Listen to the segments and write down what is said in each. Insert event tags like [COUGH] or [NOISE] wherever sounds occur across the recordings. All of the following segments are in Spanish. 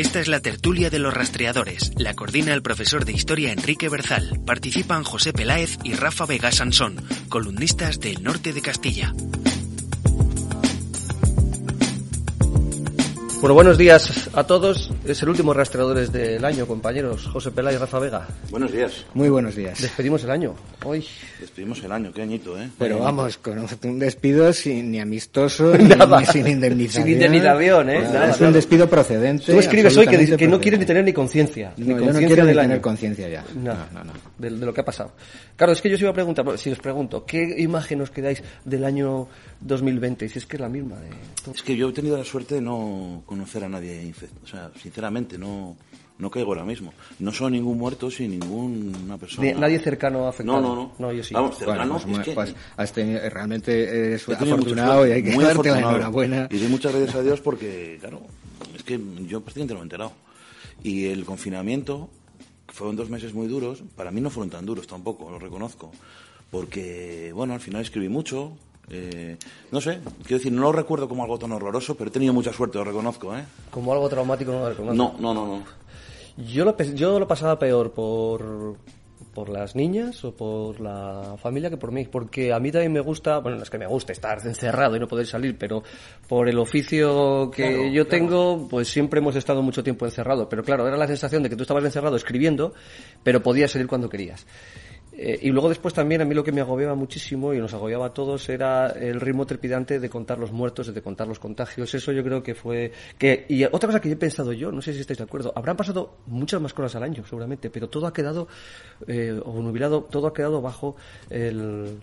Esta es la tertulia de los rastreadores. La coordina el profesor de historia Enrique Berzal. Participan José Peláez y Rafa Vega Sansón, columnistas del norte de Castilla. Bueno, buenos días a todos. Es el último rastreadores del año, compañeros. José Pelá y Rafa Vega. Buenos días. Muy buenos días. Despedimos el año. Hoy. Despedimos el año, qué añito, ¿eh? Pero vamos, con un despido sin, ni amistoso [LAUGHS] ni, ni sin indemnización. Sin indemnización, ¿eh? Nada, es un despido procedente. Tú escribes hoy que, que no quieres ni tener ni conciencia. No, yo no quiero ni tener conciencia ya. No, no, no. De, de, lo que ha pasado. Claro, es que yo os iba a preguntar, si os pregunto, ¿qué imagen os quedáis del año 2020? Si es que es la misma. De... Es que yo he tenido la suerte de no conocer a nadie o sea, sinceramente, no, no caigo ahora mismo. No soy ningún muerto sin ninguna persona. Nadie cercano afectado. No, no, no. no yo sí. Vamos, cercano. Bueno, pues, es que... pues has tenido, realmente eres afortunado y hay que darte la enhorabuena. Y doy muchas gracias a Dios porque, claro, es que yo prácticamente no me he enterado. Y el confinamiento, fueron dos meses muy duros, para mí no fueron tan duros tampoco, lo reconozco. Porque, bueno, al final escribí mucho, eh, no sé, quiero decir, no lo recuerdo como algo tan horroroso, pero he tenido mucha suerte, lo reconozco, ¿eh? Como algo traumático no lo reconozco. No, no, no, no. Yo lo, yo lo pasaba peor por, por las niñas o por la familia que por mí, porque a mí también me gusta, bueno, no es que me guste estar encerrado y no poder salir, pero por el oficio que Claro, yo claro. tengo, pues siempre hemos estado mucho tiempo encerrado, pero claro, era la sensación de que tú estabas encerrado escribiendo, pero podías salir cuando querías. Eh, y luego después también a mí lo que me agobiaba muchísimo y nos agobiaba a todos era el ritmo trepidante de contar los muertos, de contar los contagios. Eso yo creo que fue... que Y otra cosa que yo he pensado yo, no sé si estáis de acuerdo, habrán pasado muchas más cosas al año seguramente, pero todo ha quedado, eh, o nubilado, todo ha quedado bajo el,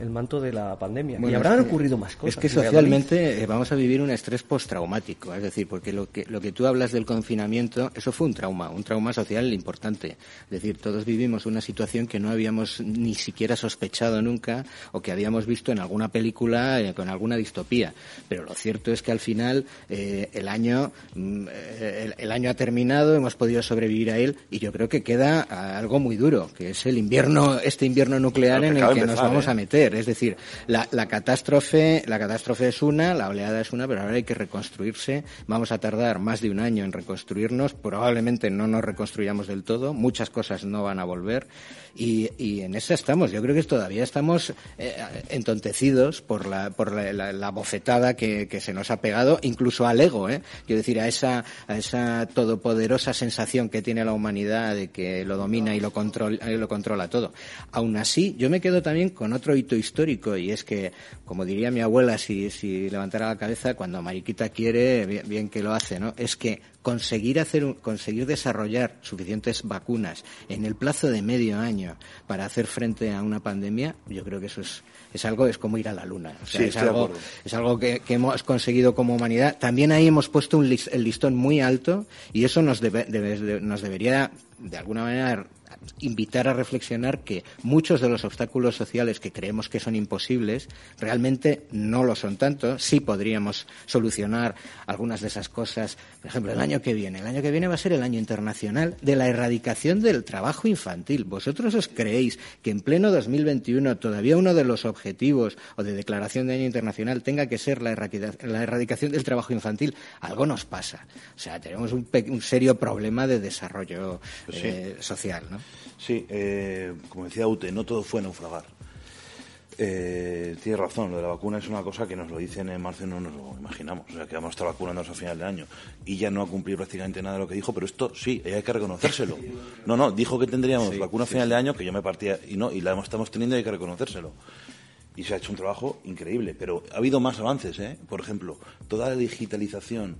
el manto de la pandemia. y Bueno, habrán es que- ocurrido más cosas. Es que socialmente eh, vamos a vivir un estrés postraumático, es decir, porque lo que, lo que tú hablas del confinamiento, eso fue un trauma, un trauma social importante. Es decir, todos vivimos una situación que no habíamos ni siquiera sospechado nunca o que habíamos visto en alguna película eh, con alguna distopía. Pero lo cierto es que al final eh, el año mm, eh, el, el año ha terminado, hemos podido sobrevivir a él y yo creo que queda algo muy duro, que es el invierno, este invierno nuclear Claro, en el que nos vamos ¿eh? a meter. Es decir, la, la catástrofe, la catástrofe es una, la oleada es una, pero ahora hay que reconstruirse. Vamos a tardar más de un año en reconstruirnos. Probablemente no nos reconstruyamos del todo. Muchas cosas no van a volver. Y, y en esa estamos. Yo creo que todavía estamos eh, entontecidos por la, por la, bofetada que, que se nos ha pegado, incluso al ego, ¿eh? Quiero decir, a esa, a esa todopoderosa sensación que tiene la humanidad de que lo domina y lo, control, eh, lo controla todo. Aún así, yo me quedo también con otro hito histórico y es que, como diría mi abuela si, si levantara la cabeza, cuando Mariquita quiere, bien, bien que lo hace, ¿no? Es que conseguir hacer conseguir desarrollar suficientes vacunas en el plazo de medio año para hacer frente a una pandemia, yo creo que eso es, es algo, es como ir a la luna. O sea, Sí, es algo, es algo que, que hemos conseguido como humanidad. También ahí hemos puesto un el listón muy alto y eso nos, debe- debe- de- nos debería, de alguna manera, invitar a reflexionar que muchos de los obstáculos sociales que creemos que son imposibles realmente no lo son tanto. Sí podríamos solucionar algunas de esas cosas. Por ejemplo, el año que viene. El año que viene va a ser el año internacional de la erradicación del trabajo infantil. ¿Vosotros os creéis que en pleno 2021 todavía uno de los objetivos o de declaración de año internacional tenga que ser la, erradica- la erradicación del trabajo infantil? Algo nos pasa. O sea, tenemos un, un serio problema de desarrollo Pues sí. eh, social, ¿no? Sí, eh, como decía Ute, no todo fue naufragar. Eh, tiene razón, lo de la vacuna es una cosa que nos lo dicen en marzo y no nos lo imaginamos. O sea, que vamos a estar vacunándonos a final de año. Y ya no ha cumplido prácticamente nada de lo que dijo, pero esto sí, hay que reconocérselo. No, no, dijo que tendríamos vacuna a final de año, que yo me partía, y no, y la estamos teniendo y hay que reconocérselo. Y se ha hecho un trabajo increíble, pero ha habido más avances, ¿eh? Por ejemplo, toda la digitalización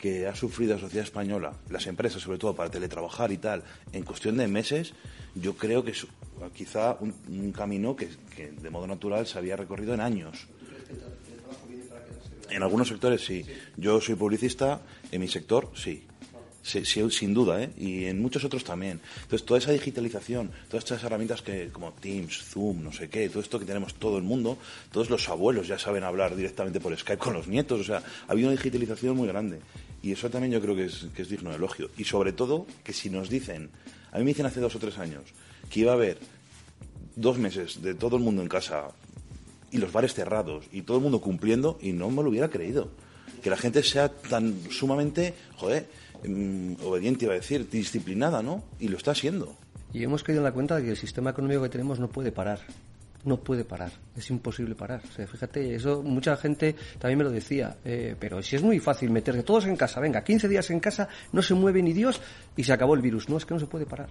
que ha sufrido la sociedad española, las empresas sobre todo para teletrabajar y tal, en cuestión de meses, yo creo que es quizá un, camino que, que de modo natural se había recorrido en años. En algunos sectores sí. Yo soy publicista, en mi sector sí. Sin duda, ¿eh? y en muchos otros también. Entonces, toda esa digitalización, todas estas herramientas que, como Teams, Zoom, no sé qué, todo esto que tenemos todo el mundo, todos los abuelos ya saben hablar directamente por Skype con los nietos, o sea, ha habido una digitalización muy grande. Y eso también yo creo que es, que es digno de elogio. Y sobre todo, que si nos dicen, a mí me dicen hace dos o tres años, que iba a haber dos meses de todo el mundo en casa y los bares cerrados y todo el mundo cumpliendo, y no me lo hubiera creído. Que la gente sea tan sumamente, joder, obediente, iba a decir, disciplinada, ¿no? Y lo está haciendo. Y hemos caído en la cuenta de que el sistema económico que tenemos no puede parar. No puede parar, es imposible parar. O sea, fíjate, eso mucha gente también me lo decía, eh, pero si es muy fácil meterse todos en casa, venga, 15 días en casa, no se mueve ni Dios y se acabó el virus. No, es que no se puede parar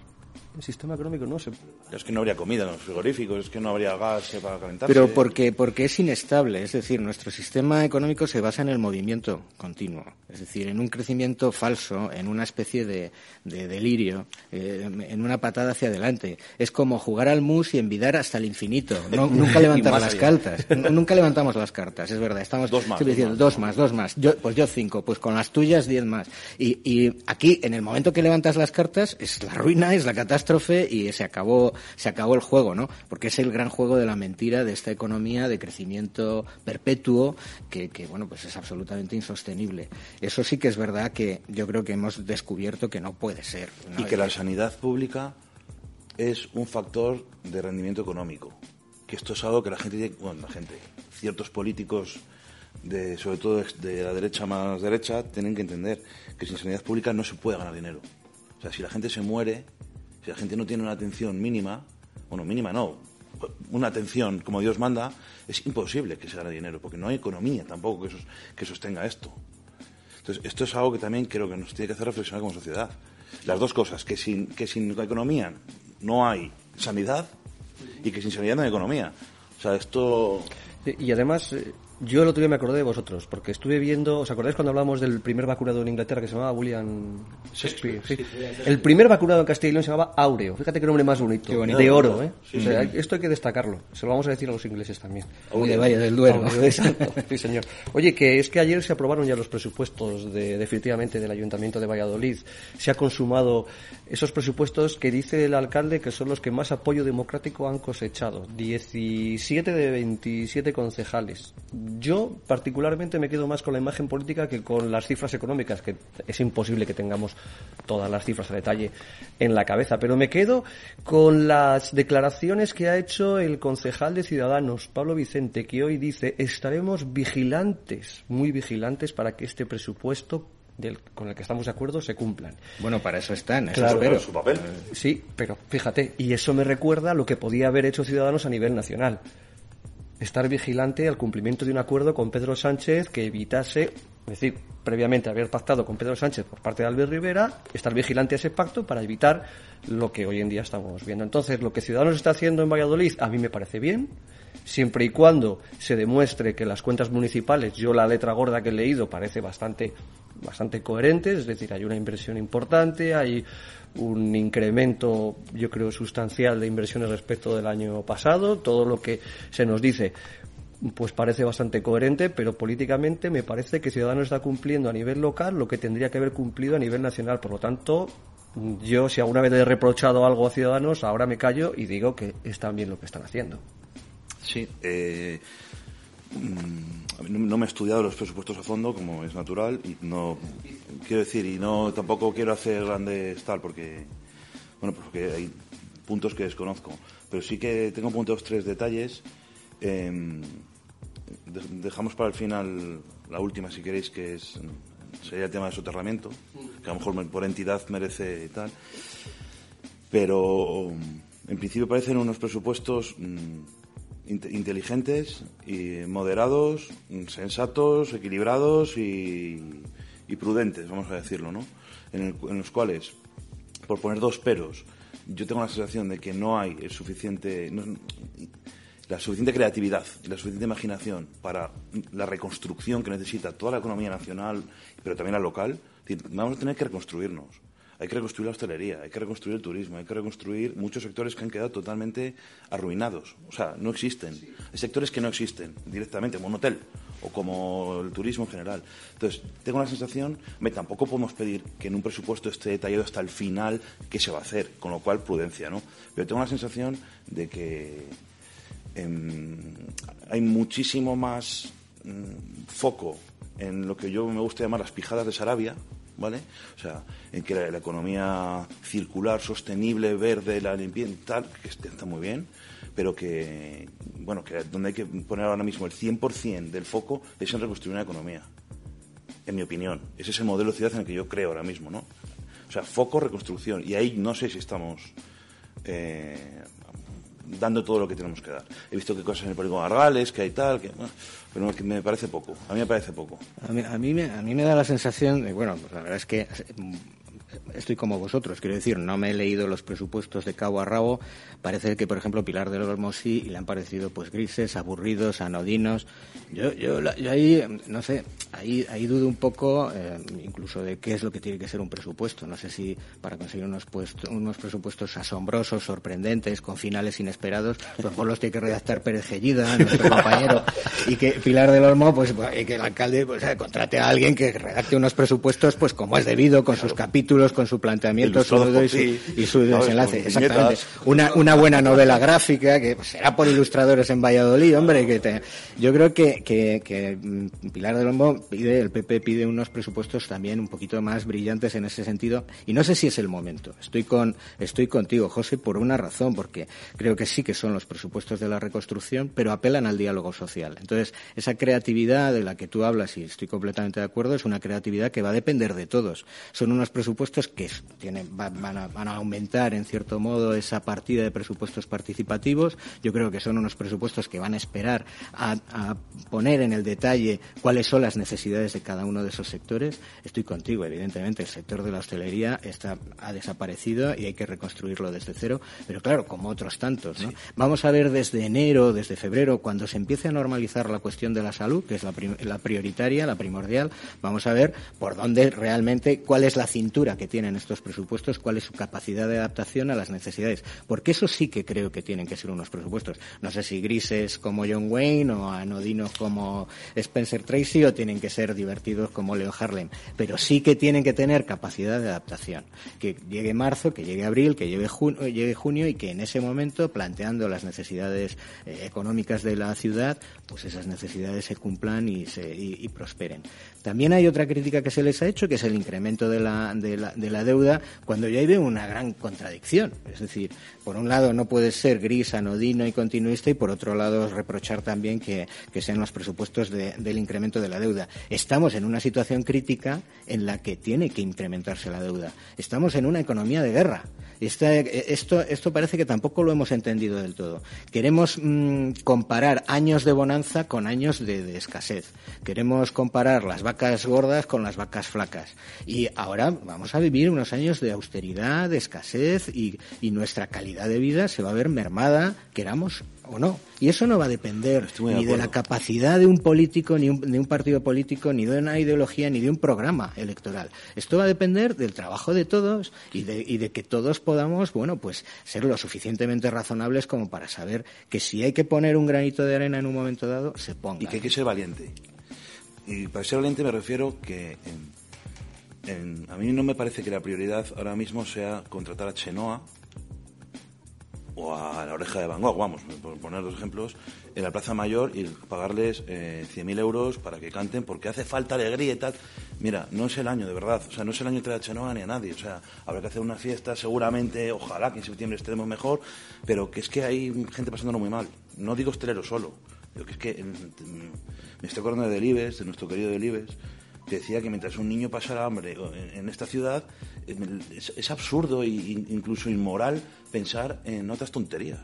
el sistema económico no se... Es que no habría comida en los frigoríficos, es que no habría gas para calentarse. Pero porque, porque es inestable, es decir, nuestro sistema económico se basa en el movimiento continuo, es decir, en un crecimiento falso, en una especie de, delirio, eh, en una patada hacia adelante. Es como jugar al mus y envidar hasta el infinito, [LAUGHS] nunca levantar las cartas, nunca levantamos las cartas, es verdad, estamos dos más, diciendo dos más, dos más, yo, pues yo cinco, pues con las tuyas diez más. Y, y aquí, en el momento que levantas las cartas, es la ruina, es la catástrofe y se acabó, se acabó el juego, ¿no? Porque es el gran juego de la mentira de esta economía de crecimiento perpetuo que, bueno, pues es absolutamente insostenible. Eso sí que es verdad que yo creo que hemos descubierto que no puede ser. Y que la sanidad pública es un factor de rendimiento económico. Que esto es algo que la gente, bueno, la gente, ciertos políticos de, sobre todo de la derecha más derecha, tienen que entender que sin sanidad pública no se puede ganar dinero. O sea, si la gente se muere, la gente no tiene una atención mínima, bueno, mínima no, una atención como Dios manda, es imposible que se gane dinero, porque no hay economía tampoco que, que sostenga esto. Entonces, esto es algo que también creo que nos tiene que hacer reflexionar como sociedad. Las dos cosas, que sin, que sin economía no hay sanidad y que sin sanidad no hay economía. O sea, esto... Y además, eh, yo el otro día me acordé de vosotros, porque estuve viendo, ¿os acordáis cuando hablamos del primer vacunado en Inglaterra que se llamaba William Shakespeare? el primer vacunado en Castilla y León se llamaba Aureo. Fíjate qué nombre más bonito. De oro, ¿eh? esto hay que destacarlo. Se lo vamos a decir a los ingleses también. de Valle del Duero. exacto. [LAUGHS] Sí, señor. Oye, que es que ayer se aprobaron ya los presupuestos de, definitivamente del Ayuntamiento de Valladolid. Se ha consumado esos presupuestos que dice el alcalde que son los que más apoyo democrático han cosechado. 17 de 27 concejales yo particularmente me quedo más con la imagen política que con las cifras económicas, que es imposible que tengamos todas las cifras a detalle en la cabeza, pero me quedo con las declaraciones que ha hecho el concejal de Ciudadanos, Pablo Vicente, que hoy dice estaremos vigilantes, muy vigilantes para que este presupuesto con el que estamos de acuerdo se cumplan. Bueno, para eso están, eso claro, su papel. Sí, pero fíjate, y eso me recuerda a lo que podía haber hecho Ciudadanos a nivel nacional estar vigilante al cumplimiento de un acuerdo con Pedro Sánchez que evitase, es decir, previamente haber pactado con Pedro Sánchez por parte de Albert Rivera, estar vigilante a ese pacto para evitar lo que hoy en día estamos viendo. Entonces, lo que Ciudadanos está haciendo en Valladolid a mí me parece bien, siempre y cuando se demuestre que las cuentas municipales, yo la letra gorda que he leído parece bastante bastante coherente, es decir, hay una inversión importante, hay un incremento, yo creo, sustancial de inversiones respecto del año pasado. Todo lo que se nos dice pues parece bastante coherente, pero políticamente me parece que Ciudadanos está cumpliendo a nivel local lo que tendría que haber cumplido a nivel nacional. Por lo tanto, yo si alguna vez he reprochado algo a Ciudadanos, ahora me callo y digo que están bien lo que están haciendo. Sí, eh, no me he estudiado los presupuestos a fondo, como es natural, y no quiero decir, y no tampoco quiero hacer grandes tal, porque bueno, pues porque hay puntos que desconozco, pero sí que tengo puntos tres detalles. Em, dejamos para el final la última, si queréis, que es sería el tema de soterramiento, que a lo mejor por entidad merece tal, pero en principio parecen unos presupuestos inteligentes y moderados, sensatos, equilibrados y, prudentes, vamos a decirlo, ¿no? En, los cuales, por poner dos peros, yo tengo la sensación de que no hay el suficiente, la suficiente creatividad y la suficiente imaginación para la reconstrucción que necesita toda la economía nacional, pero también la local. Vamos a tener que reconstruirnos hay que reconstruir la hostelería, hay que reconstruir el turismo, hay que reconstruir muchos sectores que han quedado totalmente arruinados. O sea, no existen. Hay sectores que no existen directamente, como un hotel. o como el turismo en general. Entonces, tengo la sensación, me tampoco podemos pedir que en un presupuesto esté detallado hasta el final qué se va a hacer, con lo cual prudencia, ¿no? Pero tengo la sensación de que em, hay muchísimo más mm, foco en lo que yo me gusta llamar las pijadas de Sarabia, ¿vale? O sea, en que la, economía circular, sostenible, verde, la limpieza, tal, que está muy bien, pero que, bueno, que donde hay que poner ahora mismo el 100% del foco es en reconstruir una economía, en mi opinión. Ese es el modelo de ciudad en el que yo creo ahora mismo, ¿no? O sea, foco, reconstrucción. Y ahí no sé si estamos eh, dando todo lo que tenemos que dar. He visto que cosas en el polígono Argales, que hay tal, que, pero me parece poco. A mí me parece poco. A mí, a mí, me, a mí me da la sensación de, bueno, pues la verdad es que estoy como vosotros, quiero decir, no me he leído los presupuestos de cabo a rabo. Parece que, por ejemplo, Pilar del Olmo sí y le han parecido pues grises, aburridos, anodinos. Yo, yo, ahí, no sé, ahí, ahí dudo un poco eh, incluso de qué es lo que tiene que ser un presupuesto. No sé si para conseguir unos, unos presupuestos asombrosos, sorprendentes, con finales inesperados, pues por los tiene que redactar Pérez Gellida, nuestro [LAUGHS] compañero, y que Pilar del Olmo, pues, y que el alcalde pues, eh, contrate a alguien que redacte unos presupuestos pues como es debido, con sus capítulos con su planteamiento y, su, desenlace. Exactamente. Una, una buena novela gráfica que será por ilustradores en Valladolid, hombre. que Yo creo que, que, mm, Pilar de Lombo pide, el PP pide unos presupuestos también un poquito más brillantes en ese sentido. Y no sé si es el momento. Estoy, con, estoy contigo, José, por una razón, porque creo que sí que son los presupuestos de la reconstrucción, pero apelan al diálogo social. Entonces, esa creatividad de la que tú hablas, y estoy completamente de acuerdo, es una creatividad que va a depender de todos. Son unos presupuestos que tienen, van, a, aumentar, en cierto modo, esa partida de presupuestos participativos. Yo creo que son unos presupuestos que van a esperar a, poner en el detalle cuáles son las necesidades de cada uno de esos sectores. Estoy contigo, evidentemente, el sector de la hostelería está, ha desaparecido y hay que reconstruirlo desde cero, pero claro, como otros tantos. Vamos a ver desde enero, desde febrero, cuando se empiece a normalizar la cuestión de la salud, que es la, la prioritaria, la primordial, vamos a ver por dónde realmente, cuál es la cintura que tienen estos presupuestos, cuál es su capacidad de adaptación a las necesidades. Porque eso sí que creo que tienen que ser unos presupuestos. No sé si grises como John Wayne o anodinos como Spencer Tracy o tienen que ser divertidos como Leo Harlem. Pero sí que tienen que tener capacidad de adaptación. Que llegue marzo, que llegue abril, que llegue junio, llegue junio y que en ese momento, planteando las necesidades eh, económicas de la ciudad, pues esas necesidades se cumplan y, se, y prosperen. También hay otra crítica que se les ha hecho, que es el incremento de la, de la, de la deuda, cuando ya hay una gran contradicción. Es decir, por un lado no puede ser gris, anodino y continuista, y por otro lado reprochar también que, sean los presupuestos del incremento de la deuda. Estamos en una situación crítica en la que tiene que incrementarse la deuda. Estamos en una economía de guerra. esto, esto parece que tampoco lo hemos entendido del todo. Queremos mm, comparar años de bonanza con años de, de escasez. Queremos comparar las vacas gordas con las vacas flacas. Y ahora vamos a vivir unos años de austeridad, de escasez y, nuestra calidad de vida se va a ver mermada, queramos o no. Y eso no va a depender ni de, la capacidad de un político, ni de un partido político, ni de una ideología, ni de un programa electoral. Esto va a depender del trabajo de todos y de, y de que todos podamos, bueno, pues ser lo suficientemente razonables como para saber que si hay que poner un granito de arena en un momento dado, se ponga. Y que hay que ser valiente. Y para ser valiente me refiero que a mí no me parece que la prioridad ahora mismo sea contratar a Chenoa o a la oreja de Van Gogh, vamos, por poner dos ejemplos, en la Plaza Mayor y pagarles eh, 100.000 euros para que canten porque hace falta alegría y tal. Mira, no es el año, de verdad, o sea, no es el año de Chenoa ni a nadie, o sea, habrá que hacer una fiesta, seguramente, ojalá que en septiembre estemos mejor, pero que es que hay gente pasándolo muy mal. No digo hostelero solo, que es que me estoy acordando de Delibes, de nuestro querido Delibes, decía que mientras un niño pasara hambre en esta ciudad, es, absurdo e incluso inmoral pensar en otras tonterías.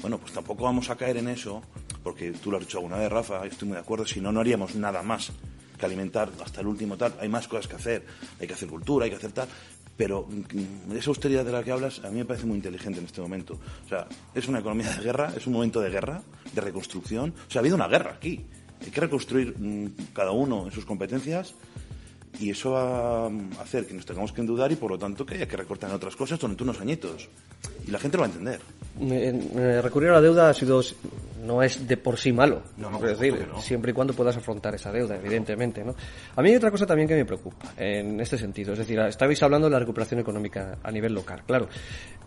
Bueno, pues tampoco vamos a caer en eso, porque tú lo has dicho alguna vez, Rafa, estoy muy de acuerdo, si no, no haríamos nada más que alimentar hasta el último tal. Hay más cosas que hacer, hay que hacer cultura, hay que hacer tal. Pero mm, esa austeridad de la que hablas a mí me parece muy inteligente en este momento. O sea, es una economía de guerra, es un momento de guerra, de reconstrucción. O sea, ha habido una guerra aquí. Hay que reconstruir mm, cada uno en sus competencias y eso va a hacer que nos tengamos que endudar y por lo tanto que haya que recortar en otras cosas durante unos añitos. Y la gente lo va a entender. recurrir a la deuda ha sido no es de por sí malo. No, no, es decir, no. siempre y cuando puedas afrontar esa deuda, evidentemente. ¿no? A mí hay otra cosa también que me preocupa en este sentido. Es decir, estabais hablando de la recuperación económica a nivel local. Claro,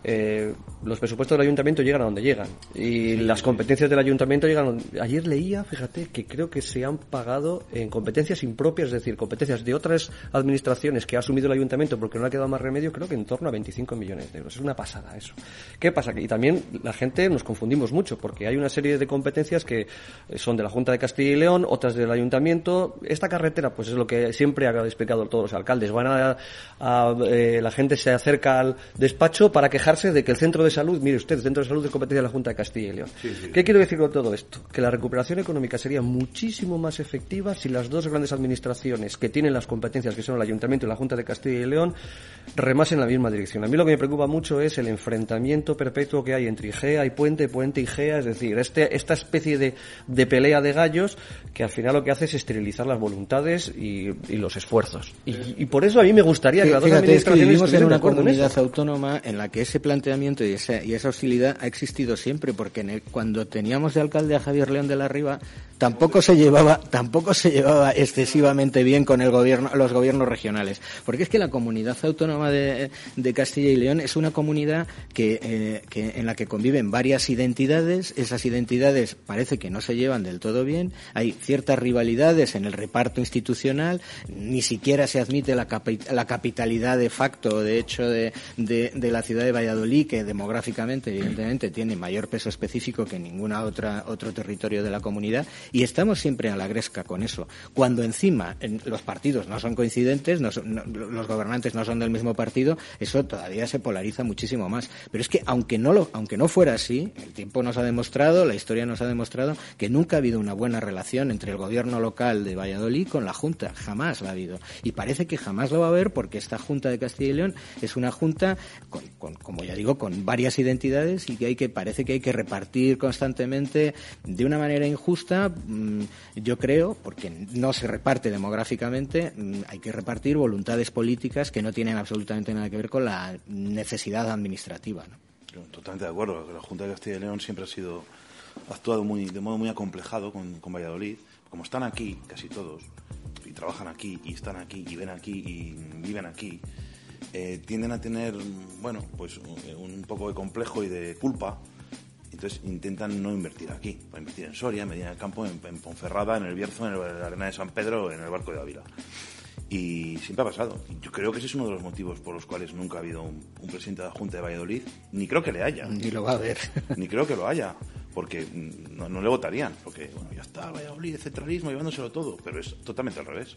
eh, los presupuestos del ayuntamiento llegan a donde llegan y las competencias del ayuntamiento llegan. a donde- Ayer leía, fíjate, que creo que se han pagado en competencias impropias, es decir, competencias de otras administraciones que ha asumido el ayuntamiento porque no ha quedado más remedio, creo que en torno a 25 millones de euros. Es una pasada eso. ¿Qué pasa? Y también la gente nos confundimos mucho porque hay una serie de competencias que eh, son de la Junta de Castilla y León, otras del ayuntamiento. Esta carretera, pues es lo que siempre han explicado todos los alcaldes. Van a, a, eh, la gente se acerca al despacho para quejarse de que el centro de salud, mire usted, el centro de salud es competencia de la Junta de Castilla y León. ¿Qué quiero decir con todo esto? Que la recuperación económica sería muchísimo más efectiva si las dos grandes administraciones que tienen las competencias, que son el Ayuntamiento y la Junta de Castilla y León, remasen en la misma dirección. A mí lo que me preocupa mucho es el enfrentamiento perpetuo que hay entre IGEA y Puente, Puente y IGEA, es decir, este, esta especie de, de pelea de gallos que al final lo que hace es esterilizar las voluntades y, y los esfuerzos. Y, y por eso a mí me gustaría que las dos Fíjate, es que administraciones en una en comunidad autónoma en la que ese planteamiento y esa, y esa hostilidad ha existido siempre, porque en el- cuando teníamos de alcalde a Javier León de la Riva, tampoco se llevaba, tampoco se llevaba excesivamente bien con el gobierno, los gobiernos regionales, porque es que la comunidad autónoma de, Castilla y León es una comunidad que, eh, que en la que conviven varias identidades, esas identidades parece que no se llevan del todo bien, hay ciertas rivalidades en el reparto institucional, ni siquiera se admite la, capi- la capitalidad de facto, de hecho, de, de, de la ciudad de Valladolid, que demográficamente, evidentemente, tiene mayor peso específico que ninguna otra otro territorio de la comunidad, y estamos siempre a la gresca con eso. Cuando encima en- los partidos no son coincidentes, no son- no- los gobernantes no son del mismo partido, eso todavía se polariza muchísimo más. Pero es que aunque no lo, aunque no fuera así, el tiempo nos ha demostrado, la historia nos ha demostrado que nunca ha habido una buena relación entre el gobierno local de Valladolid con la Junta, jamás la ha habido. Y parece que jamás lo va a haber porque esta Junta de Castilla y León es una Junta con, con- como ya digo, con varias identidades y que hay que, parece que hay que repartir constantemente de una manera injusta, mm, yo creo, porque no se reparte demográficamente, hay que repartir voluntades políticas que no tienen absolutamente nada que ver con la necesidad administrativa. ¿no? Totalmente de acuerdo. La Junta de Castilla y León siempre ha sido ha actuado muy, de modo muy acomplejado con, con Valladolid. Como están aquí, casi todos, y trabajan aquí, y están aquí, y ven aquí, y viven aquí, eh, tienden a tener, bueno, pues un, un poco de complejo y de culpa. Entonces intentan no invertir aquí, para invertir en Soria, en Medina del Campo, en, en Ponferrada, en el Bierzo, en el- la Arena de San Pedro, en el Barco de Ávila. Y siempre ha pasado. Yo creo que ese es uno de los motivos por los cuales nunca ha habido un, un presidente de la Junta de Valladolid, ni creo que le haya. Ni lo va a haber. [LAUGHS] Ni creo que lo haya, porque no, no le votarían, porque bueno, ya está, Valladolid, el centralismo, llevándoselo todo, pero es totalmente al revés.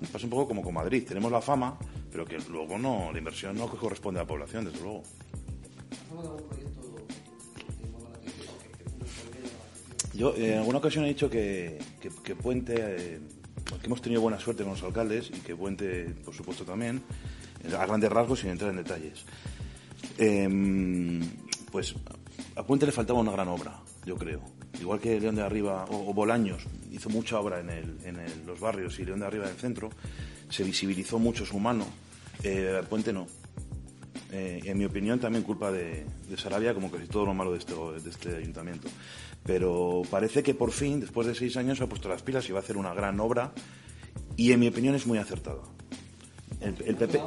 Nos pasa un poco como con Madrid, tenemos la fama, pero que luego no, la inversión no corresponde a la población, desde luego. Yo eh, en alguna ocasión he dicho que, que- que Puente, eh, que hemos tenido buena suerte con los alcaldes y que Puente, por supuesto, también, a grandes rasgos sin entrar en detalles. Em, pues a Puente le faltaba una gran obra, yo creo. Igual que León de Arriba o, Bolaños hizo mucha obra en, el- en los barrios y León de Arriba en el centro, se visibilizó mucho su mano. Eh, Puente no. Eh, en mi opinión, también culpa de, de Sarabia, como casi todo lo malo de este, de este ayuntamiento. Pero parece que por fin, después de seis años, se ha puesto las pilas y va a hacer una gran obra. Y en mi opinión es muy acertada. El, el PP.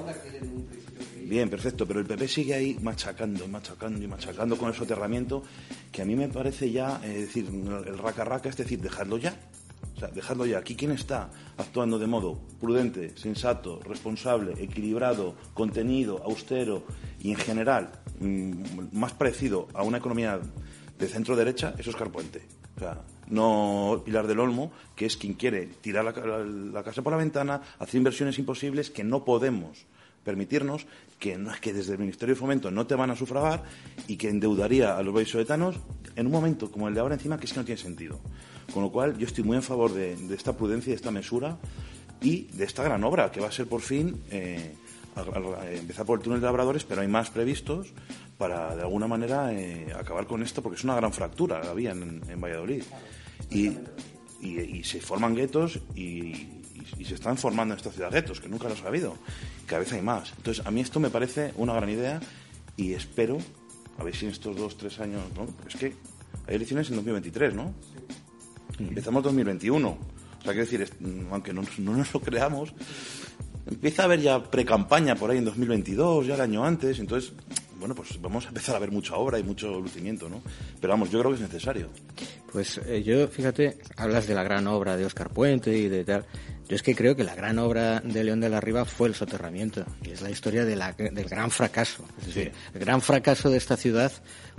Bien, perfecto, pero el PP sigue ahí machacando, machacando y machacando con el soterramiento, que a mí me parece ya, es decir, el raca raca, es decir, dejadlo ya. O dejadlo ya. Aquí quién está actuando de modo prudente, sensato, responsable, equilibrado, contenido, austero y en general mm, más parecido a una economía de centro derecha, eso es Carpuente. O sea, no Pilar del Olmo, que es quien quiere tirar la, la- la casa por la ventana, hacer inversiones imposibles que no podemos permitirnos, que, no, que desde el Ministerio de Fomento no te van a sufragar y que endeudaría a los vallisoletanos en un momento como el de ahora encima que es que no tiene sentido. Con lo cual yo estoy muy en favor de, de esta prudencia y de esta mesura y de esta gran obra que va a ser por fin eh, a- a- a empezar por el túnel de labradores, pero hay más previstos para de alguna manera eh, acabar con esto porque es una gran fractura la había en, en Valladolid. Y, y- y se forman guetos y, se están formando en esta ciudad guetos, que nunca los ha habido. Cada vez hay más. Entonces, a mí esto me parece una gran idea y espero, a ver si en estos dos, tres años, ¿no? Porque es que Hay elecciones en 2023, ¿no? Empezamos 2021. O sea, quiero decir, mm, aunque no, no nos lo creamos, empieza a haber ya pre-campaña por ahí en 2022, ya el año antes. Entonces, bueno, pues vamos a empezar a ver mucha obra y mucho lucimiento, ¿no? Pero vamos, yo creo que es necesario. Pues eh, yo, fíjate, hablas de la gran obra de Óscar Puente y de tal. Yo es que creo que la gran obra de León de la Riva fue el soterramiento, y es la historia de la- del gran fracaso. Es decir, el gran fracaso de esta ciudad,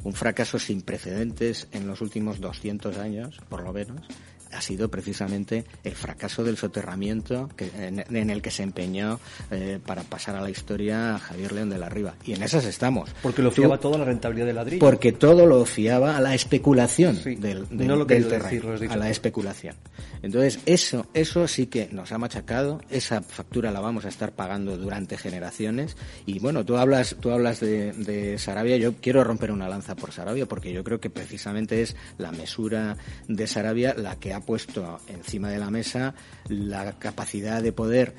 un fracaso sin precedentes en los últimos 200 años, por lo menos, ha sido precisamente el fracaso del soterramiento que- en, en el que se empeñó eh, para pasar a la historia Javier León de la Riva. Y en esas estamos. Porque lo fiaba todo a la rentabilidad del ladrillo. porque todo lo fiaba a la especulación Sí, del, del- no lo he del terreno, decir, a la especulación. Entonces, eso, eso sí que nos ha machacado, esa factura la vamos a estar pagando durante generaciones. Y bueno, tú hablas, tú hablas de, de Sarabia, yo quiero romper una lanza por Sarabia, porque yo creo que precisamente es la mesura de Sarabia la que ha puesto encima de la mesa la capacidad de poder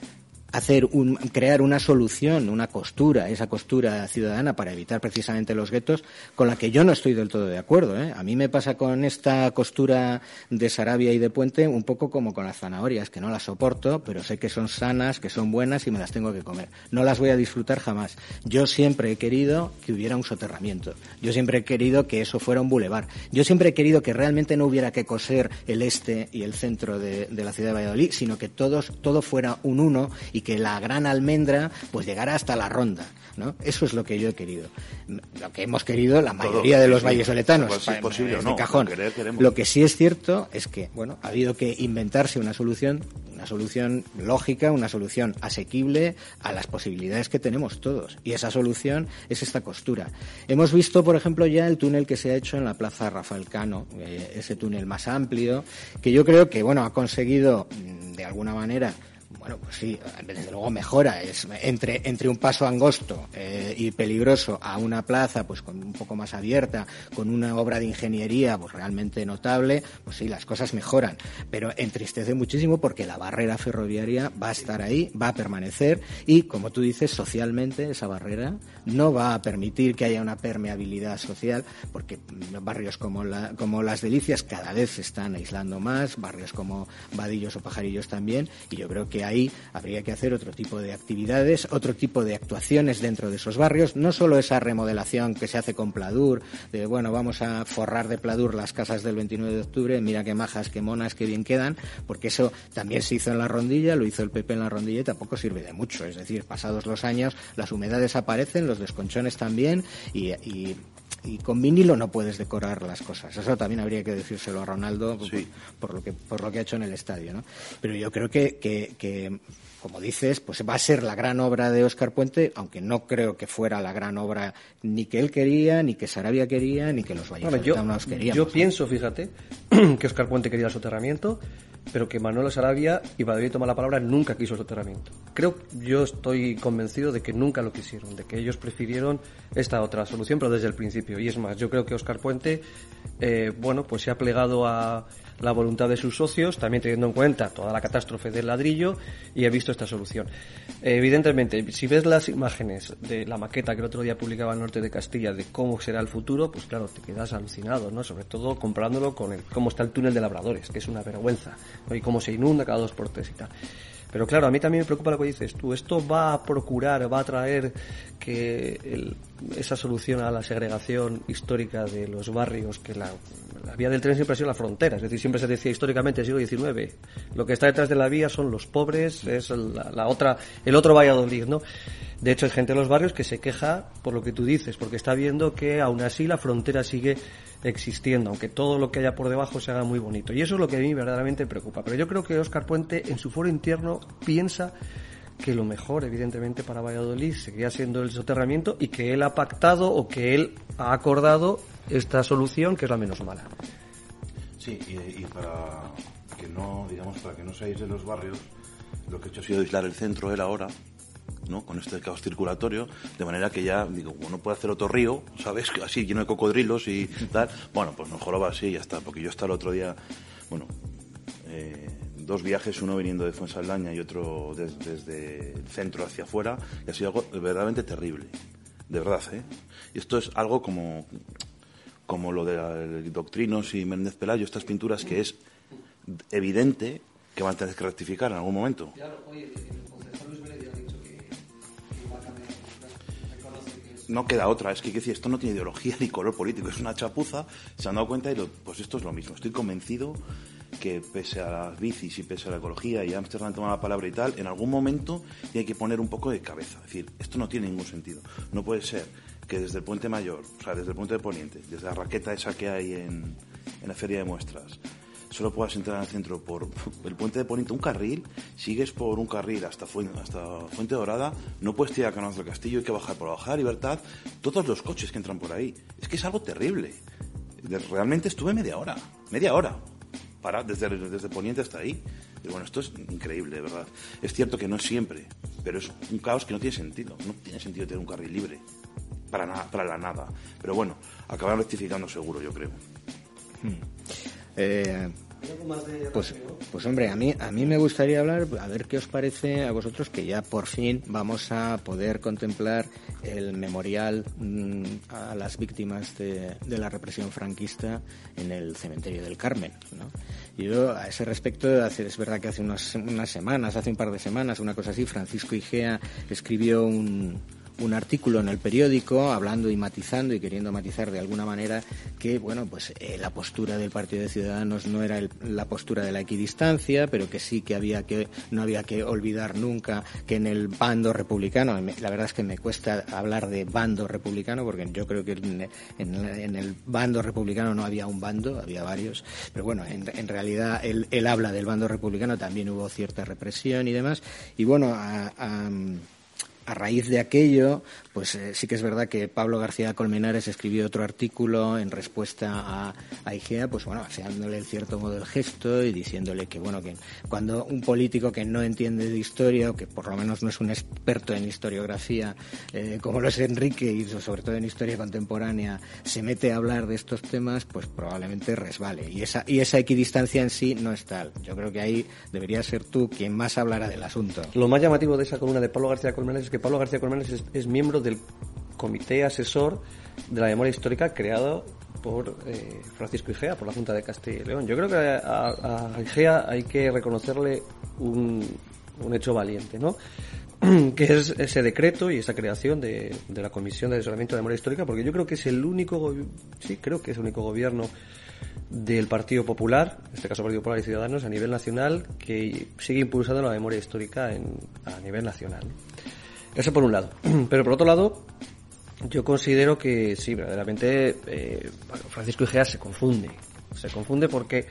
hacer un, crear una solución, una costura, esa costura ciudadana para evitar precisamente los guetos, con la que yo no estoy del todo de acuerdo. ¿eh? A mí me pasa con esta costura de Sarabia y de Puente un poco como con las zanahorias, que no las soporto, pero sé que son sanas, que son buenas y me las tengo que comer. No las voy a disfrutar jamás. Yo siempre he querido que hubiera un soterramiento. Yo siempre he querido que eso fuera un bulevar. Yo siempre he querido que realmente no hubiera que coser el este y el centro de, de la ciudad de Valladolid, sino que todos, todo fuera un uno y que la gran almendra pues llegara hasta la ronda. ¿no? Eso es lo que yo he querido. Lo que hemos querido la mayoría de los sí. vallesoletanos. Pa- posible o este no, cajón. Lo que sí es cierto es que, bueno, ha habido que inventarse una solución, una solución lógica, una solución asequible a las posibilidades que tenemos todos. Y esa solución es esta costura. Hemos visto, por ejemplo, ya el túnel que se ha hecho en la Plaza Rafael Cano, eh, ese túnel más amplio, que yo creo que, bueno, ha conseguido, mm, de alguna manera, bueno, pues sí, desde luego mejora. Es entre, entre un paso angosto eh, y peligroso a una plaza, pues con un poco más abierta, con una obra de ingeniería, pues realmente notable, pues sí, las cosas mejoran. Pero entristece muchísimo porque la barrera ferroviaria va a estar ahí, va a permanecer y, como tú dices, socialmente esa barrera no va a permitir que haya una permeabilidad social, porque barrios como, la, como las Delicias cada vez se están aislando más, barrios como Vadillos o Pajarillos también, y yo creo que ahí habría que hacer otro tipo de actividades, otro tipo de actuaciones dentro de esos barrios, no solo esa remodelación que se hace con Pladur, de bueno, vamos a forrar de Pladur las casas del 29 de octubre, mira qué majas, qué monas, qué bien quedan, porque eso también se hizo en la rondilla, lo hizo el PP en la rondilla y tampoco sirve de mucho, es decir, pasados los años las humedades aparecen, los desconchones también y, y y con vinilo no puedes decorar las cosas. Eso también habría que decírselo a Ronaldo por- Sí. por, lo que por lo que ha hecho en el estadio, ¿no? Pero yo creo que, que, que, como dices, pues va a ser la gran obra de Óscar Puente, aunque no creo que fuera la gran obra ni que él quería, ni que Sarabia quería, ni que los Bueno, yo, vallesoletanos queríamos. yo ¿no? pienso, fíjate, [CLEARS THROAT] que Oscar Puente quería el soterramiento, pero que Manuel Sarabia, y Valladolid toma la palabra, nunca quiso el soterramiento. Creo, yo estoy convencido de que nunca lo quisieron, de que ellos prefirieron esta otra solución, pero desde el principio. Y es más, yo creo que Oscar Puente, eh, bueno, pues se ha plegado a la voluntad de sus socios, también teniendo en cuenta toda la catástrofe del ladrillo, y ha visto esta solución. Evidentemente, si ves las imágenes de la maqueta que el otro día publicaba el norte de Castilla de cómo será el futuro, pues claro, te quedas alucinado, ¿no? Sobre todo comparándolo con el, cómo está el túnel de Labradores, que es una vergüenza, ¿no? y cómo se inunda cada dos por tres y tal. Pero claro, a mí también me preocupa lo que dices tú. Esto va a procurar, va a traer que el- esa solución a la segregación histórica de los barrios, que la, la vía del tren siempre ha sido la frontera. Es decir, siempre se decía históricamente, siglo XIX, lo que está detrás de la vía son los pobres, es la, la otra, el otro Valladolid, ¿no? De hecho, hay gente en los barrios que se queja por lo que tú dices, porque está viendo que aún así la frontera sigue existiendo, aunque todo lo que haya por debajo se haga muy bonito. Y eso es lo que a mí verdaderamente preocupa. Pero yo creo que Óscar Puente, en su foro interno, piensa que lo mejor, evidentemente, para Valladolid seguía siendo el soterramiento y que él ha pactado o que él ha acordado esta solución, que es la menos mala. Sí, y, y para que no, digamos, para que no seáis de los barrios, lo que he hecho ha sido aislar el centro él ahora, ¿no? Con este caos circulatorio, de manera que ya, digo, como no puede hacer otro río, ¿sabes? Así, lleno de cocodrilos y tal, bueno, pues mejor va así y ya está, porque yo hasta el otro día, bueno, eh, dos viajes, uno viniendo de Fuensaldaña y otro des- desde el centro hacia afuera, y ha sido algo verdaderamente terrible, de verdad, ¿eh? Y esto es algo como como lo de Doctrinos y Méndez Pelayo, estas pinturas que es evidente que van a tener que rectificar en algún momento. No queda otra. Es que, decir, esto no tiene ideología ni color político, es una chapuza. Se han dado cuenta y lo, pues esto es lo mismo. Estoy convencido que pese a las bicis y pese a la ecología y Amsterdam toma la palabra y tal, en algún momento tiene que poner un poco de cabeza. Es decir, esto no tiene ningún sentido. No puede ser que desde el puente mayor, o sea, desde el puente de Poniente, desde la raqueta esa que hay en, en la feria de muestras, solo puedas entrar al centro por [LAUGHS] el puente de Poniente, un carril, sigues por un carril hasta Fuente, hasta Fuente Dorada, no puedes tirar a del Castillo, hay que bajar por la Bajada Libertad, todos los coches que entran por ahí. Es que es algo terrible. Realmente estuve media hora, media hora, para, desde, desde Poniente hasta ahí. Y bueno, esto es increíble, verdad. Es cierto que no es siempre, pero es un caos que no tiene sentido. No tiene sentido tener un carril libre. Para, nada, para la nada. Pero bueno, acabarán rectificando seguro, yo creo. Hmm. Eh, pues, pues hombre, a mí, a mí me gustaría hablar, a ver qué os parece a vosotros que ya por fin vamos a poder contemplar el memorial mm, a las víctimas de, la represión franquista en el cementerio del Carmen. ¿no? Yo a ese respecto, es verdad que hace unas, unas semanas, hace un par de semanas, una cosa así, Francisco Igea escribió un, un artículo en el periódico hablando y matizando y queriendo matizar de alguna manera que, bueno, pues eh, la postura del Partido de Ciudadanos no era la postura de la equidistancia, pero que sí que había que, no había que olvidar nunca que en el bando republicano, la verdad es que me cuesta hablar de bando republicano porque yo creo que en, el bando republicano no había un bando, había varios, pero bueno, en, realidad él, él, habla del bando republicano, también hubo cierta represión y demás, y bueno, a a raíz de aquello, pues eh, sí que es verdad que Pablo García Colmenares escribió otro artículo en respuesta a, IGEA, pues bueno, haciéndole en cierto modo el gesto y diciéndole que bueno, que cuando un político que no entiende de historia o que por lo menos no es un experto en historiografía, eh, como lo es Enrique y sobre todo en historia contemporánea, se mete a hablar de estos temas, pues probablemente resbale. Y esa, y esa equidistancia en sí no es tal. Yo creo que ahí debería ser tú quien más hablara del asunto. Lo más llamativo de esa columna de Pablo García Colmenares que Pablo García Colmenares es, miembro del comité asesor de la memoria histórica creado por eh, Francisco Igea, por la Junta de Castilla y León. Yo creo que a, Igea hay que reconocerle un, hecho valiente, ¿no? [CLEARS THROAT] que es ese decreto y esa creación de, la Comisión de Asesoramiento de la Memoria Histórica, porque yo creo que es el único, sí, creo que es el único gobierno del Partido Popular, en este caso Partido Popular y Ciudadanos, a nivel nacional, que sigue impulsando la memoria histórica a nivel nacional. Eso por un lado. [CLEARS THROAT] Pero por otro lado, yo considero que sí, verdaderamente eh, Francisco Igea se confunde. Se confunde porque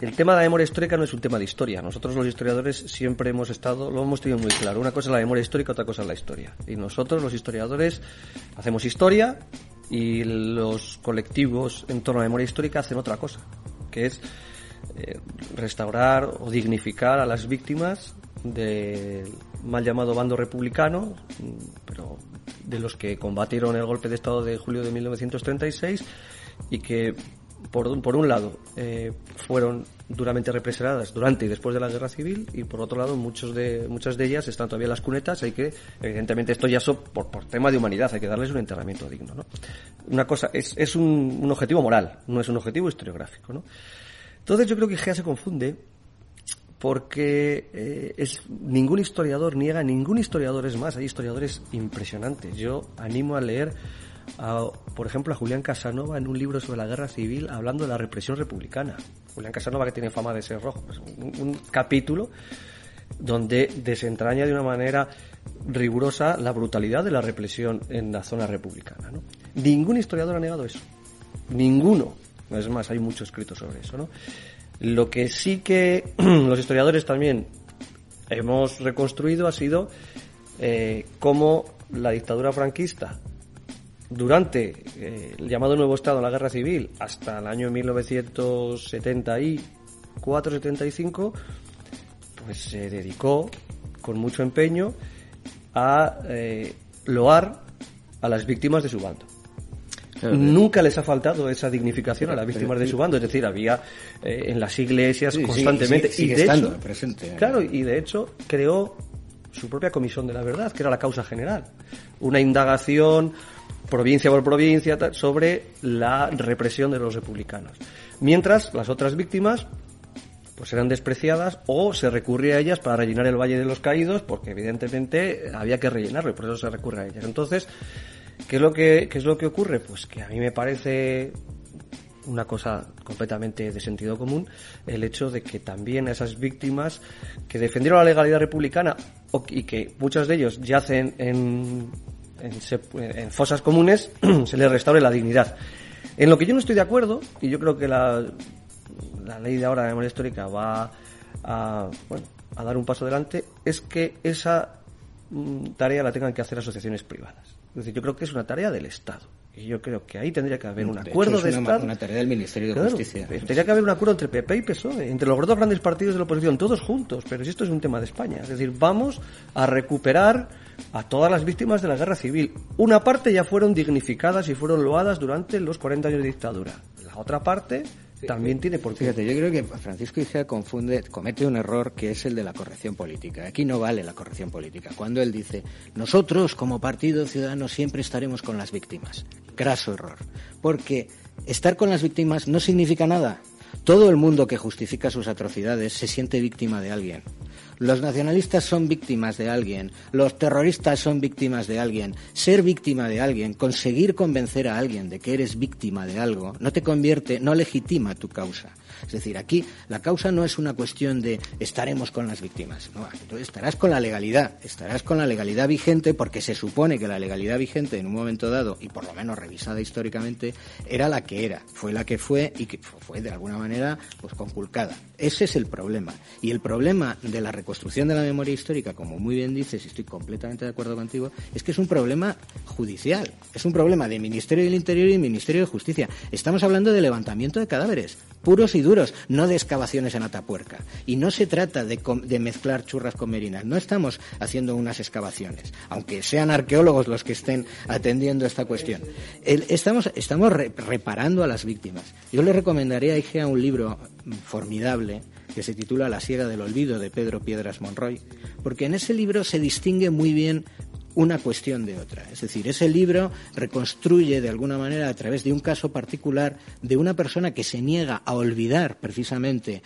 el tema de la memoria histórica no es un tema de historia. Nosotros los historiadores siempre hemos estado, lo hemos tenido muy claro. Una cosa es la memoria histórica, otra cosa es la historia. Y nosotros los historiadores hacemos historia y los colectivos en torno a la memoria histórica hacen otra cosa, que es eh, restaurar o dignificar a las víctimas del mal llamado bando republicano, pero de los que combatieron el golpe de Estado de julio de 1936 y que, por, por un lado, eh, fueron duramente represadas durante y después de la guerra civil y por otro lado muchos de, muchas de ellas están todavía en las cunetas hay que evidentemente esto ya son por, por tema de humanidad hay que darles un enterramiento digno ¿no? una cosa es, es un, un objetivo moral no es un objetivo historiográfico ¿no? entonces yo creo que GEA se confunde porque eh, es, ningún historiador niega, ningún historiador es más, hay historiadores impresionantes. Yo animo a leer, a, por ejemplo, a Julián Casanova en un libro sobre la guerra civil hablando de la represión republicana. Julián Casanova que tiene fama de ser rojo, pues, un, capítulo donde desentraña de una manera rigurosa la brutalidad de la represión en la zona republicana. Ningún historiador ha negado eso. Ninguno. Es más, hay mucho escrito sobre eso. ¿no? Lo que sí que [CLEARS THROAT] los historiadores también hemos reconstruido ha sido eh, cómo la dictadura franquista durante eh, el llamado nuevo Estado, la guerra civil, hasta el año 1974-75, pues se dedicó con mucho empeño a eh, loar a las víctimas de su bando. Nunca les ha faltado esa dignificación a las víctimas de su bando, es decir, había eh, en las iglesias constantemente y de hecho, presente. Claro, y de hecho creó su propia comisión de la verdad, que era la causa general. Una indagación provincia por provincia sobre la represión de los republicanos. Mientras las otras víctimas pues eran despreciadas o se recurría a ellas para rellenar el Valle de los Caídos porque evidentemente había que rellenarlo y por eso se recurre a ellas. Entonces, ¿qué es lo que, qué es lo que ocurre? Pues que a mí me parece una cosa completamente de sentido común el hecho de que también a esas víctimas que defendieron la legalidad republicana y que muchos de ellos yacen en, en, fosas comunes [CLEARS THROAT] se les restaure la dignidad. En lo que yo no estoy de acuerdo, y yo creo que la, la ley de ahora de memoria histórica va a, bueno, a dar un paso adelante, es que esa mm, tarea la tengan que hacer asociaciones privadas. Es decir, yo creo que es una tarea del Estado. Y yo creo que ahí tendría que haber un acuerdo de Estado. una tarea del Ministerio de Justicia. Tendría que haber un acuerdo entre PP y PSOE, entre los dos grandes partidos de la oposición, todos juntos. Pero si esto es un tema de España. Es decir, vamos a recuperar a todas las víctimas de la guerra civil. Una parte ya fueron dignificadas y fueron loadas durante los 40 años de dictadura. La otra parte también tiene por qué. Fíjate, yo creo que Francisco Igea confunde, comete un error que es el de la corrección política. Aquí no vale la corrección política. Cuando él dice, nosotros como Partido Ciudadano siempre estaremos con las víctimas. Graso error. Porque estar con las víctimas no significa nada. Todo el mundo que justifica sus atrocidades se siente víctima de alguien. Los nacionalistas son víctimas de alguien, los terroristas son víctimas de alguien. Ser víctima de alguien, conseguir convencer a alguien de que eres víctima de algo, no te convierte, no legitima tu causa. Es decir, aquí la causa no es una cuestión de estaremos con las víctimas. No, estarás con la legalidad, estarás con la legalidad vigente porque se supone que la legalidad vigente en un momento dado, y por lo menos revisada históricamente, era la que era, fue la que fue y que fue de alguna manera pues conculcada. Ese es el problema. Y el problema de la reconstrucción de la memoria histórica, como muy bien dices, y estoy completamente de acuerdo contigo, es que es un problema judicial. Es un problema de Ministerio del Interior y Ministerio de Justicia. Estamos hablando de levantamiento de cadáveres, puros y duros, no de excavaciones en Atapuerca. Y no se trata de, mezclar churras con merinas. No estamos haciendo unas excavaciones, aunque sean arqueólogos los que estén atendiendo esta cuestión. estamos estamos reparando a las víctimas. Yo le recomendaría a Igea un libro formidable que se titula La siega del olvido de Pedro Piedras Monroy, porque en ese libro se distingue muy bien una cuestión de otra. Es decir, ese libro reconstruye de alguna manera a través de un caso particular de una persona que se niega a olvidar precisamente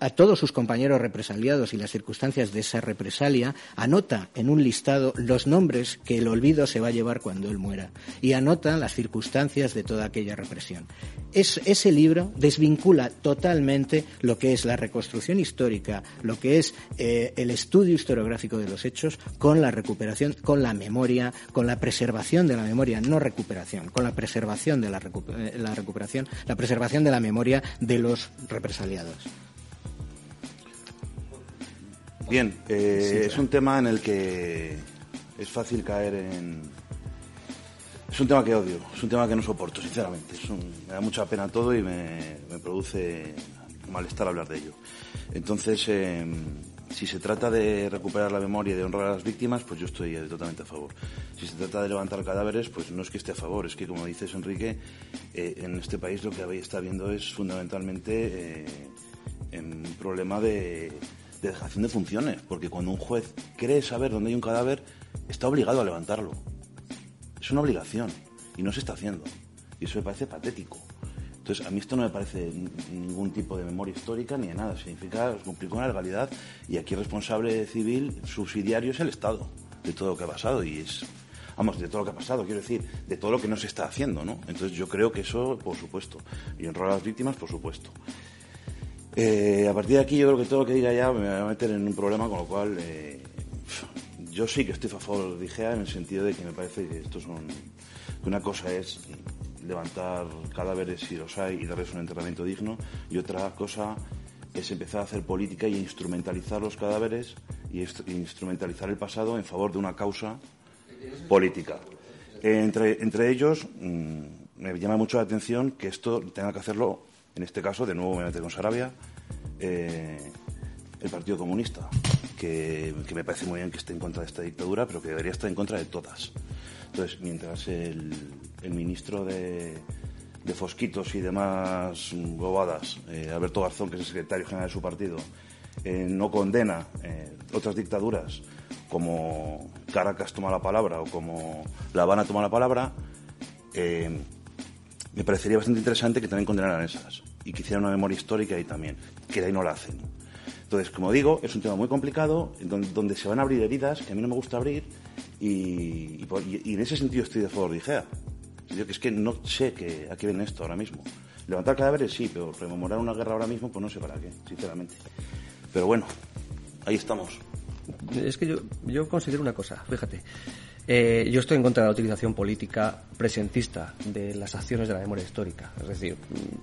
a todos sus compañeros represaliados y las circunstancias de esa represalia, anota en un listado los nombres que el olvido se va a llevar cuando él muera y anota las circunstancias de toda aquella represión. ese libro desvincula totalmente lo que es la reconstrucción histórica, lo que es eh, el estudio historiográfico de los hechos con la recuperación, con la memoria, con la preservación de la memoria, no recuperación, con la preservación de la, eh, la recuperación, la preservación de la memoria de los represaliados. Bien, eh, es un tema en el que es fácil caer en... Es un tema que odio, es un tema que no soporto, sinceramente. me da mucha pena todo y me, produce malestar hablar de ello. Entonces, em, si se trata de recuperar la memoria y de honrar a las víctimas, pues yo estoy totalmente a favor. Si se trata de levantar cadáveres, pues no es que esté a favor, es que, como dices, Enrique, eh, en este país lo que está viendo es fundamentalmente eh, un problema de de dejación de funciones, porque cuando un juez cree saber dónde hay un cadáver, está obligado a levantarlo. Es una obligación y no se está haciendo. Y eso me parece patético. Entonces, a mí esto no me parece ningún tipo de memoria histórica ni de nada. Significa cumplir con la legalidad y aquí el responsable civil subsidiario es el Estado de todo lo que ha pasado y es, vamos, de todo lo que ha pasado, quiero decir, de todo lo que no se está haciendo, ¿no? Entonces yo creo que eso, por supuesto. Y honrar a las víctimas, por supuesto. Eh, a partir de aquí yo creo que todo lo que diga ya me va a meter en un problema, con lo cual eh, yo sí que estoy a favor de IGEA en el sentido de que me parece que esto es una cosa es levantar cadáveres si los hay y darles un enterramiento digno y otra cosa es empezar a hacer política y instrumentalizar los cadáveres y instrumentalizar el pasado en favor de una causa política. entre, entre ellos, mm, me llama mucho la atención que esto tenga que hacerlo en este caso, de nuevo me meto con Sarabia, eh, el Partido Comunista, que, me parece muy bien que esté en contra de esta dictadura, pero que debería estar en contra de todas. Entonces, mientras el, ministro de, Fosquitos y demás bobadas, eh, Alberto Garzón, que es el secretario general de su partido, eh, no condena otras dictaduras como Caracas toma la palabra o como La Habana toma la palabra, me parecería bastante interesante que también condenaran esas y que hicieran una memoria histórica ahí también, que de ahí no la hacen. Entonces, como digo, es un tema muy complicado, donde, se van a abrir heridas que a mí no me gusta abrir, y, en ese sentido estoy de favor de. Yo que es que no sé que, a qué viene esto ahora mismo. Levantar cadáveres sí, pero rememorar una guerra ahora mismo, pues no sé para qué, sinceramente. Pero bueno, ahí estamos. Es que yo, yo considero una cosa, fíjate. Eh, yo estoy en contra de la utilización política presentista de las acciones de la memoria histórica. Es decir,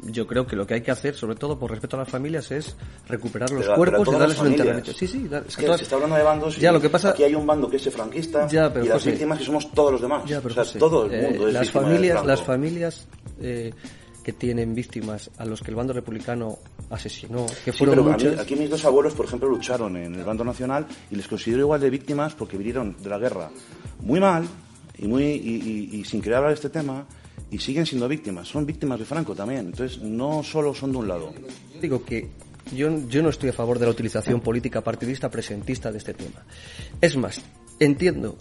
yo creo que lo que hay que hacer, sobre todo por respeto a las familias, es recuperar los cuerpos y darles un enterramiento. Sí, sí, se está hablando de bandos. Ya, lo que pasa... Aquí hay un bando que es franquista y las víctimas que somos todos los demás. Ya, pero o sea, todo el eh, mundo las familias, las familias eh, que tienen víctimas a los que el bando republicano asesinó, que fueron muchas. aquí mis dos abuelos, por ejemplo, lucharon en el bando nacional y les considero igual de víctimas porque vinieron de la guerra muy mal y, muy, y, sin querer hablar de este tema y siguen siendo víctimas. Son víctimas de Franco también. Entonces, no solo son de un lado. Digo que yo, yo no estoy a favor de la utilización política partidista presentista de este tema. Es más, entiendo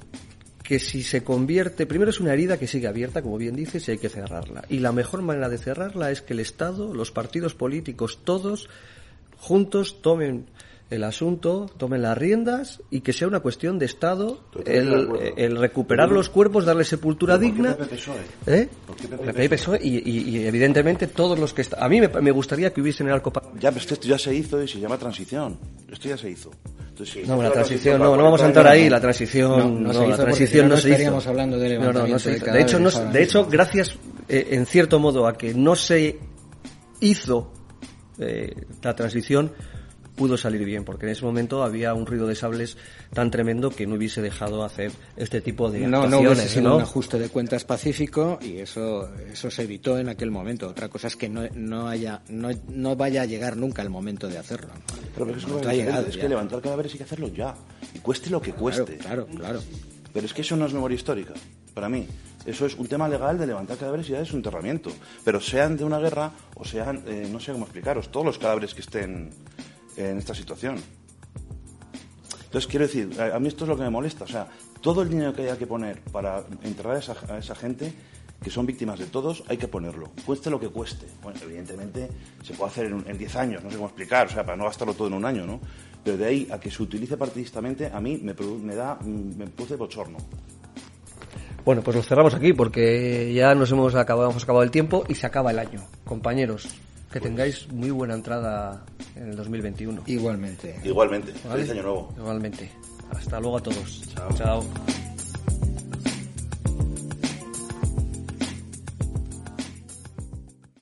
que si se convierte, primero es una herida que sigue abierta, como bien dices, y hay que cerrarla. Y la mejor manera de cerrarla es que el Estado, los partidos políticos, todos juntos tomen el asunto, tomen las riendas y que sea una cuestión de Estado el, recuperar los cuerpos, darle sepultura digna. ¿Eh? y, evidentemente todos los que están. A mí me, gustaría que hubiesen el arco. Ya, pero esto ya se hizo y se llama transición. Esto ya se hizo. no, la transición, no, no vamos a entrar ahí. La transición, no, la transición no, se hizo. hablando de De, hecho, de hecho, gracias eh, en cierto modo a que no se hizo eh, la transición, pudo salir bien, porque en ese momento había un ruido de sables tan tremendo que no hubiese dejado hacer este tipo de no, No, hubiese sido un ajuste de cuentas pacífico y eso eso se evitó en aquel momento. Otra cosa es que no, no haya no, no vaya a llegar nunca el momento de hacerlo. Pero, es, que, es que levantar cadáveres hay que hacerlo ya, y cueste lo que cueste. Claro, claro, Pero es que eso no es memoria histórica, para mí. Eso es un tema legal de levantar cadáveres y ya es un enterramiento. Pero sean de una guerra o sean, eh, no sé cómo explicaros, todos los cadáveres que estén en esta situación. Entonces, quiero decir, a mí esto es lo que me molesta. O sea, todo el dinero que haya que poner para enterrar a esa, a esa gente, que son víctimas de todos, hay que ponerlo. Cueste lo que cueste. Bueno, evidentemente se puede hacer en 10 años, no sé cómo explicar, o sea, para no gastarlo todo en un año, ¿no? Pero de ahí a que se utilice partidistamente, a mí me, me da, me produce bochorno. Bueno, pues lo cerramos aquí porque ya nos hemos acabado, hemos acabado el tiempo y se acaba el año. Compañeros, que tengáis muy buena entrada en el 2021. Igualmente. Igualmente. Feliz año nuevo. Igualmente. Hasta luego a todos. Chao. Chao.